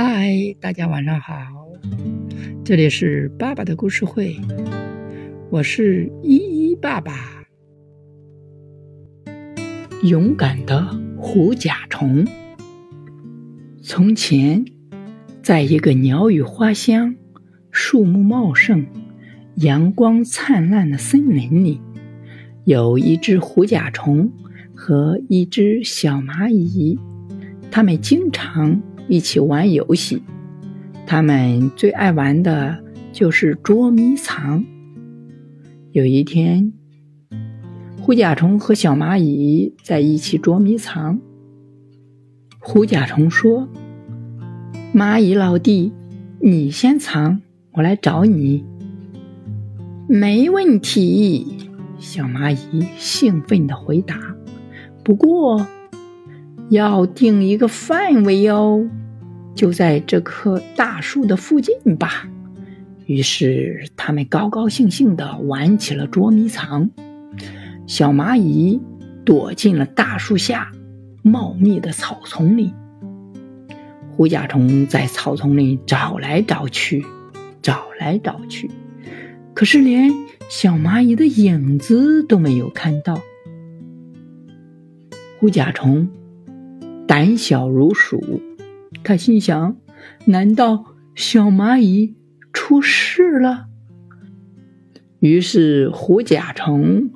嗨，大家晚上好，这里是爸爸的故事会，我是依依爸爸。勇敢的狐甲虫。从前，在一个鸟语花香、树木茂盛、阳光灿烂的森林里，有一只狐甲虫和一只小蚂蚁，它们经常一起玩游戏。他们最爱玩的就是捉迷藏。有一天，狐甲虫和小蚂蚁在一起捉迷藏。狐甲虫说：“蚂蚁老弟，你先藏，我来找你。”没问题，小蚂蚁兴奋地回答。不过，要定一个范围哦，就在这棵大树的附近吧。于是，他们高高兴兴地玩起了捉迷藏。小蚂蚁躲进了大树下茂密的草丛里，狐甲虫在草丛里找来找去，找来找去，可是连小蚂蚁的影子都没有看到。狐甲虫胆小如鼠，他心想：难道小蚂蚁出事了？于是，狐甲虫。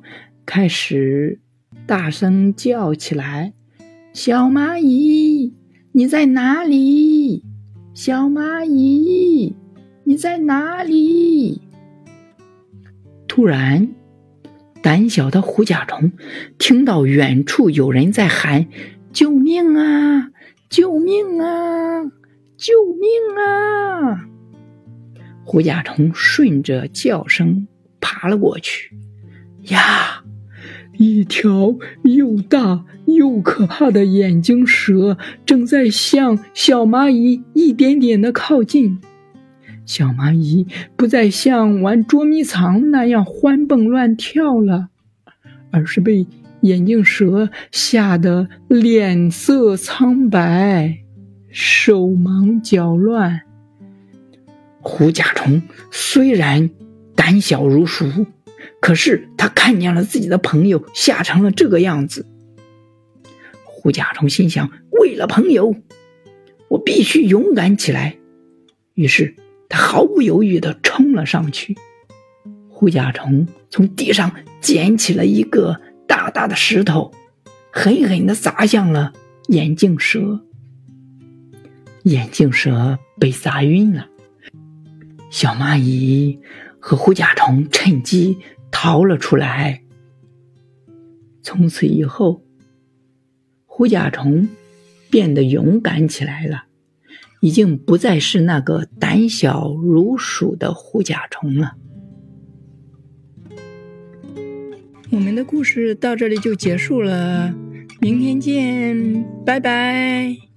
开始大声叫起来：“小蚂蚁，你在哪里？小蚂蚁，你在哪里？”突然，胆小的狐甲虫听到远处有人在喊：“救命啊！救命啊！救命啊！”狐甲虫顺着叫声爬了过去，呀！一条又大又可怕的眼睛蛇正在向小蚂蚁一点点的靠近。小蚂蚁不再像玩捉迷藏那样欢蹦乱跳了，而是被眼镜蛇吓得脸色苍白、手忙脚乱。狐甲虫虽然胆小如鼠。可是他看见了自己的朋友吓成了这个样子，狐甲虫心想：为了朋友，我必须勇敢起来。于是他毫不犹豫地冲了上去。狐甲虫从地上捡起了一个大大的石头，狠狠地砸向了眼镜蛇。眼镜蛇被砸晕了，小蚂蚁和狐甲虫趁机。逃了出来。从此以后，狐甲虫变得勇敢起来了，已经不再是那个胆小如鼠的狐甲虫了。我们的故事到这里就结束了，明天见，拜拜。